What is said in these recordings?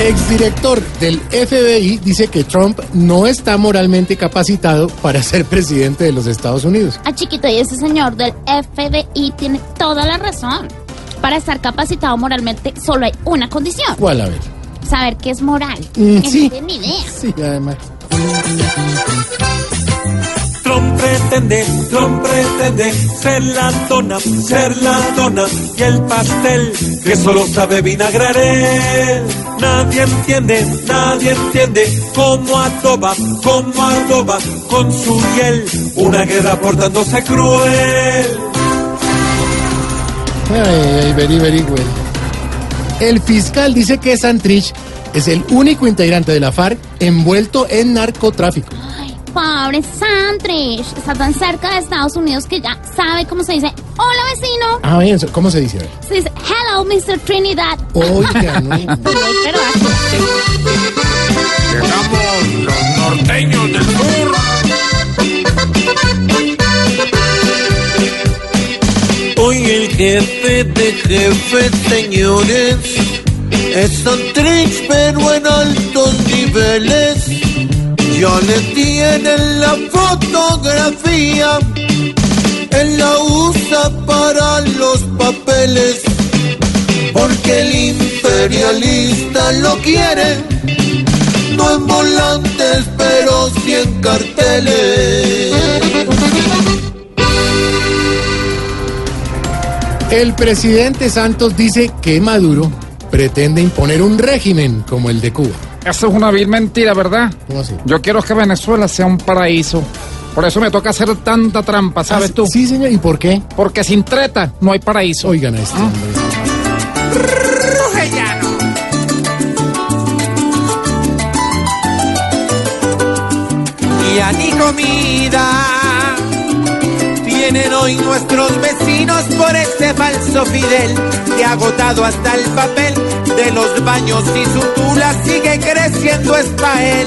Exdirector del FBI dice que Trump no está moralmente capacitado para ser presidente de los Estados Unidos. Ah, chiquito, y ese señor del FBI tiene toda la razón. Para estar capacitado moralmente solo hay una condición. ¿Cuál? A ver. Saber qué es moral. Mm, sí. no tiene ni idea. Sí, además. Pretende, Trump pretende ser la dona, ser la dona y el pastel que solo sabe vinagrar él. Nadie entiende, nadie entiende cómo adoba, cómo adoba con su hiel una guerra portándose cruel. Ay, ay, very, very well. El fiscal dice que Santrich es el único integrante de la FARC envuelto en narcotráfico. Ay, pobre Santrich. Está tan cerca de Estados Unidos que ya sabe cómo se dice. Hola, vecino. Ah, bien, ¿cómo se dice? Se dice, hello, Mr. Trinidad. Oiga, no. Llegamos los norteños del sur. Hoy el jefe de jefes, señores, es Santrich, pero en altos tienen la fotografía, él la usa para los papeles, porque el imperialista lo quiere, no en volantes, pero sí en carteles. El presidente Santos dice que Maduro pretende imponer un régimen como el de Cuba. Eso es una vil mentira, ¿verdad? ¿Cómo así? Yo quiero que Venezuela sea un paraíso. Por eso me toca hacer tanta trampa, ¿sabes Ah, tú? Sí, señor. ¿Y por qué? Porque sin treta no hay paraíso. Oigan a este hombre. y a ni comida. Tienen hoy nuestros vecinos por ese falso Fidel que ha agotado hasta el papel los baños y su tula sigue creciendo es pa' él.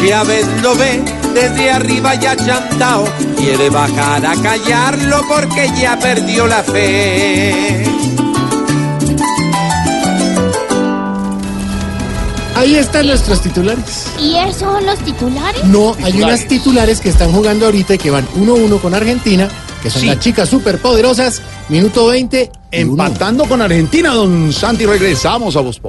Chávez lo ve desde arriba ya chantao, quiere bajar a callarlo porque ya perdió la fe. Ahí están nuestros titulares. ¿Y esos son los titulares? No, hay unas titulares que están jugando ahorita y que van 1-1 con Argentina, que son Sí. las chicas superpoderosas. Minuto 20. Empatando con Argentina, don Santi, regresamos a Voz.